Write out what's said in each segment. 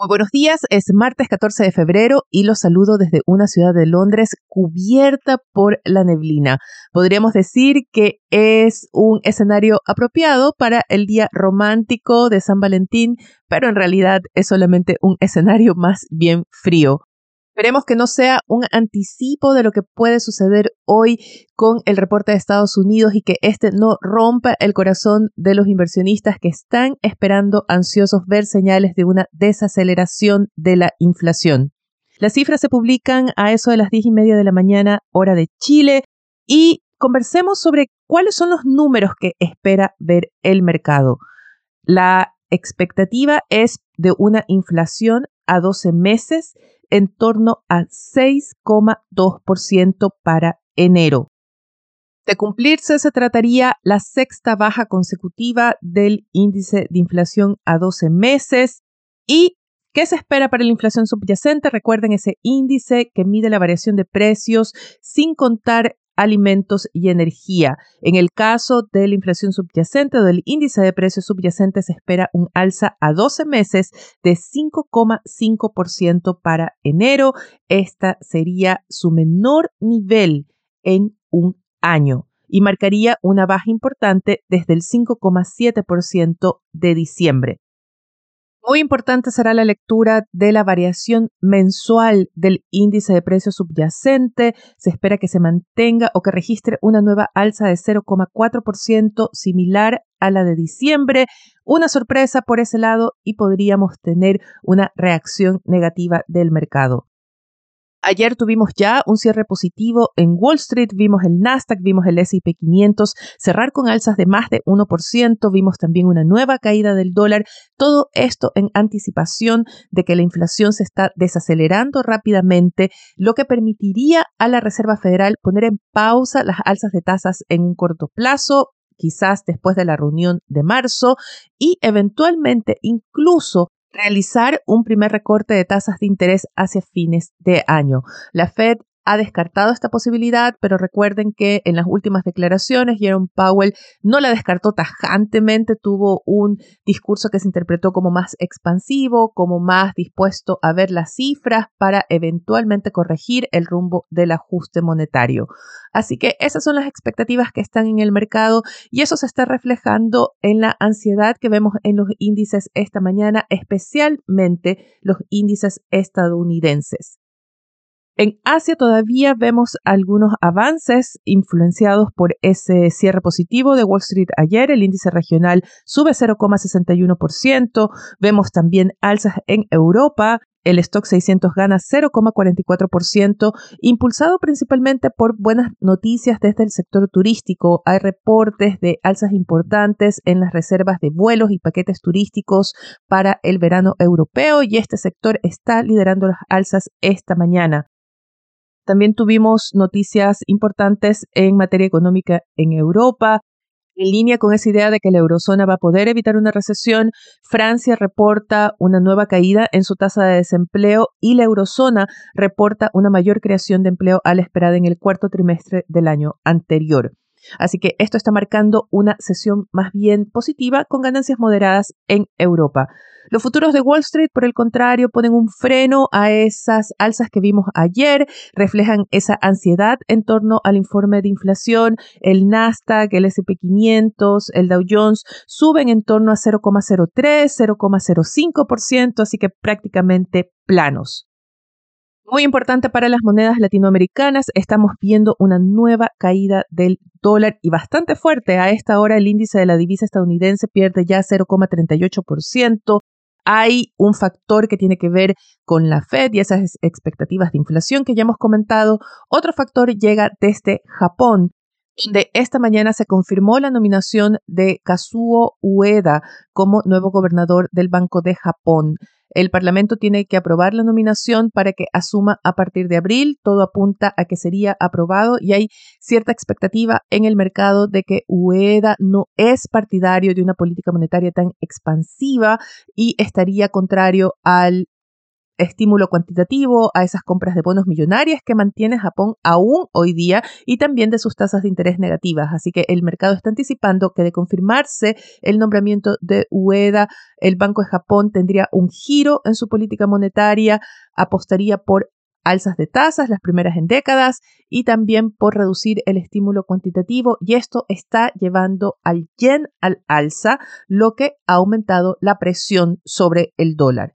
Muy buenos días, es martes 14 de febrero y los saludo desde una ciudad de Londres cubierta por la neblina. Podríamos decir que es un escenario apropiado para el día romántico de San Valentín, pero en realidad es solamente un escenario más bien frío. Esperemos que no sea un anticipo de lo que puede suceder hoy con el reporte de Estados Unidos y que este no rompa el corazón de los inversionistas que están esperando ansiosos ver señales de una desaceleración de la inflación. Las cifras se publican a eso de las diez y media de la mañana, hora de Chile, y conversemos sobre cuáles son los números que espera ver el mercado. La expectativa es de una inflación a 12 meses en torno a 6,2% para enero. De cumplirse, se trataría la sexta baja consecutiva del índice de inflación a 12 meses. ¿Y qué se espera para la inflación subyacente? Recuerden ese índice que mide la variación de precios sin contar alimentos y energía. En el caso de la inflación subyacente o del índice de precios subyacentes se espera un alza a 12 meses de 5,5% para enero. Esta sería su menor nivel en un año y marcaría una baja importante desde el 5,7% de diciembre. Muy importante será la lectura de la variación mensual del índice de precio subyacente. Se espera que se mantenga o que registre una nueva alza de 0,4% similar a la de diciembre. Una sorpresa por ese lado y podríamos tener una reacción negativa del mercado. Ayer tuvimos ya un cierre positivo en Wall Street, vimos el Nasdaq, vimos el S&P 500 cerrar con alzas de más de 1%, vimos también una nueva caída del dólar, todo esto en anticipación de que la inflación se está desacelerando rápidamente, lo que permitiría a la Reserva Federal poner en pausa las alzas de tasas en un corto plazo, quizás después de la reunión de marzo y eventualmente incluso realizar un primer recorte de tasas de interés hacia fines de año. La Fed ha descartado esta posibilidad, pero recuerden que en las últimas declaraciones Jerome Powell no la descartó tajantemente, tuvo un discurso que se interpretó como más expansivo, como más dispuesto a ver las cifras para eventualmente corregir el rumbo del ajuste monetario. Así que esas son las expectativas que están en el mercado y eso se está reflejando en la ansiedad que vemos en los índices esta mañana, especialmente los índices estadounidenses. En Asia todavía vemos algunos avances influenciados por ese cierre positivo de Wall Street ayer. El índice regional sube 0,61%. Vemos también alzas en Europa. El stock 600 gana 0,44%, impulsado principalmente por buenas noticias desde el sector turístico. Hay reportes de alzas importantes en las reservas de vuelos y paquetes turísticos para el verano europeo y este sector está liderando las alzas esta mañana. También tuvimos noticias importantes en materia económica en Europa. En línea con esa idea de que la eurozona va a poder evitar una recesión, Francia reporta una nueva caída en su tasa de desempleo y la eurozona reporta una mayor creación de empleo a la esperada en el cuarto trimestre del año anterior. Así que esto está marcando una sesión más bien positiva con ganancias moderadas en Europa. Los futuros de Wall Street, por el contrario, ponen un freno a esas alzas que vimos ayer, reflejan esa ansiedad en torno al informe de inflación. El Nasdaq, el SP 500, el Dow Jones suben en torno a 0,03, 0,05%, así que prácticamente planos. Muy importante para las monedas latinoamericanas, estamos viendo una nueva caída del dólar y bastante fuerte. A esta hora el índice de la divisa estadounidense pierde ya 0,38%. Hay un factor que tiene que ver con la Fed y esas expectativas de inflación que ya hemos comentado. Otro factor llega desde Japón, donde esta mañana se confirmó la nominación de Kazuo Ueda como nuevo gobernador del Banco de Japón. El Parlamento tiene que aprobar la nominación para que asuma a partir de abril. Todo apunta a que sería aprobado y hay cierta expectativa en el mercado de que UEDA no es partidario de una política monetaria tan expansiva y estaría contrario al estímulo cuantitativo a esas compras de bonos millonarias que mantiene Japón aún hoy día y también de sus tasas de interés negativas. Así que el mercado está anticipando que de confirmarse el nombramiento de Ueda, el Banco de Japón tendría un giro en su política monetaria, apostaría por alzas de tasas, las primeras en décadas, y también por reducir el estímulo cuantitativo. Y esto está llevando al yen al alza, lo que ha aumentado la presión sobre el dólar.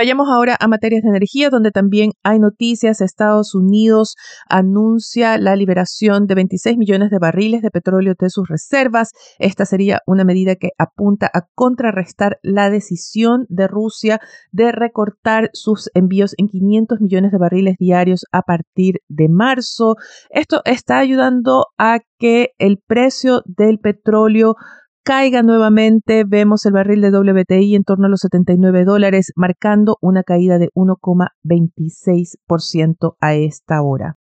Vayamos ahora a materias de energía, donde también hay noticias. Estados Unidos anuncia la liberación de 26 millones de barriles de petróleo de sus reservas. Esta sería una medida que apunta a contrarrestar la decisión de Rusia de recortar sus envíos en 500 millones de barriles diarios a partir de marzo. Esto está ayudando a que el precio del petróleo caiga nuevamente. Vemos el barril de WTI en torno a los 79 dólares, marcando una caída de 1,26% a esta hora.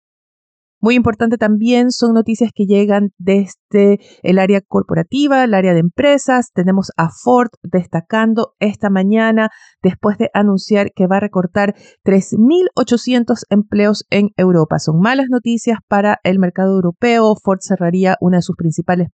Muy importante también son noticias que llegan desde el área corporativa, el área de empresas. Tenemos a Ford destacando esta mañana después de anunciar que va a recortar 3.800 empleos en Europa. Son malas noticias para el mercado europeo. Ford cerraría una de sus principales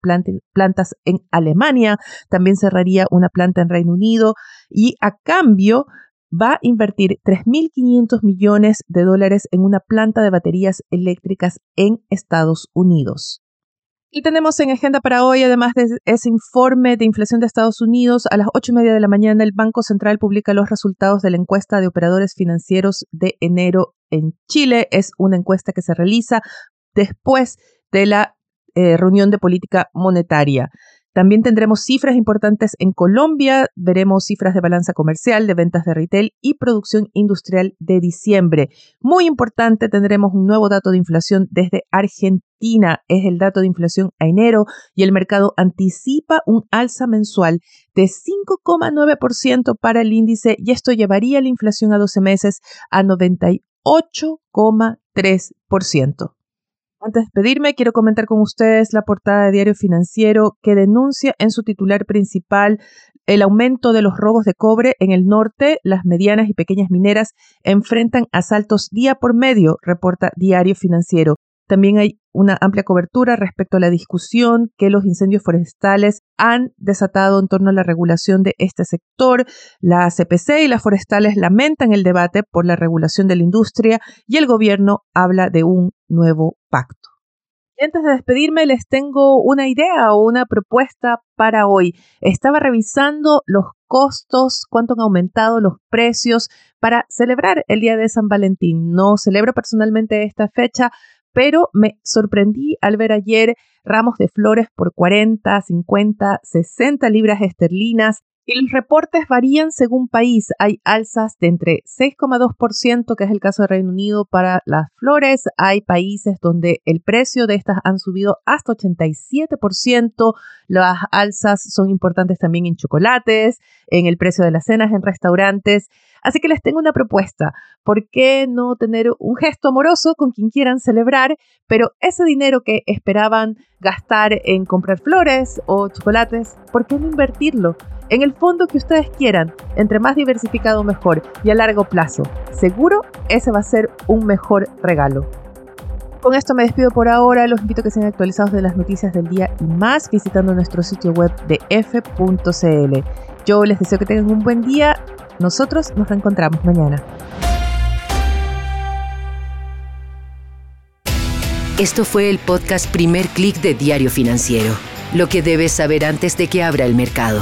plantas en Alemania. También cerraría una planta en Reino Unido y a cambio va a invertir 3.500 millones de dólares en una planta de baterías eléctricas en Estados Unidos. Y tenemos en agenda para hoy, además de ese informe de inflación de Estados Unidos, a las ocho y media de la mañana el Banco Central publica los resultados de la encuesta de operadores financieros de enero en Chile. Es una encuesta que se realiza después de la eh, reunión de política monetaria. También tendremos cifras importantes en Colombia, veremos cifras de balanza comercial, de ventas de retail y producción industrial de diciembre. Muy importante, tendremos un nuevo dato de inflación desde Argentina, es el dato de inflación a enero y el mercado anticipa un alza mensual de 5,9% para el índice y esto llevaría la inflación a 12 meses a 98,3%. Antes de despedirme, quiero comentar con ustedes la portada de Diario Financiero que denuncia en su titular principal el aumento de los robos de cobre en el norte. Las medianas y pequeñas mineras enfrentan asaltos día por medio, reporta Diario Financiero. También hay una amplia cobertura respecto a la discusión que los incendios forestales han desatado en torno a la regulación de este sector. La CPC y las forestales lamentan el debate por la regulación de la industria y el gobierno habla de un nuevo pacto. Antes de despedirme, les tengo una idea o una propuesta para hoy. Estaba revisando los costos, cuánto han aumentado los precios para celebrar el Día de San Valentín. No celebro personalmente esta fecha, pero me sorprendí al ver ayer ramos de flores por 40, 50, 60 libras esterlinas. Y los reportes varían según país. Hay alzas de entre 6,2%, que es el caso de Reino Unido, para las flores. Hay países donde el precio de estas han subido hasta 87%. Las alzas son importantes también en chocolates, en el precio de las cenas en restaurantes. Así que les tengo una propuesta. ¿Por qué no tener un gesto amoroso con quien quieran celebrar, pero ese dinero que esperaban gastar en comprar flores o chocolates, ¿por qué no invertirlo? En el fondo que ustedes quieran, entre más diversificado mejor y a largo plazo. Seguro ese va a ser un mejor regalo. Con esto me despido por ahora. Los invito a que sean actualizados de las noticias del día y más visitando nuestro sitio web de f.cl. Yo les deseo que tengan un buen día nosotros nos reencontramos mañana. Esto fue el podcast Primer Click de Diario Financiero. Lo que debes saber antes de que abra el mercado.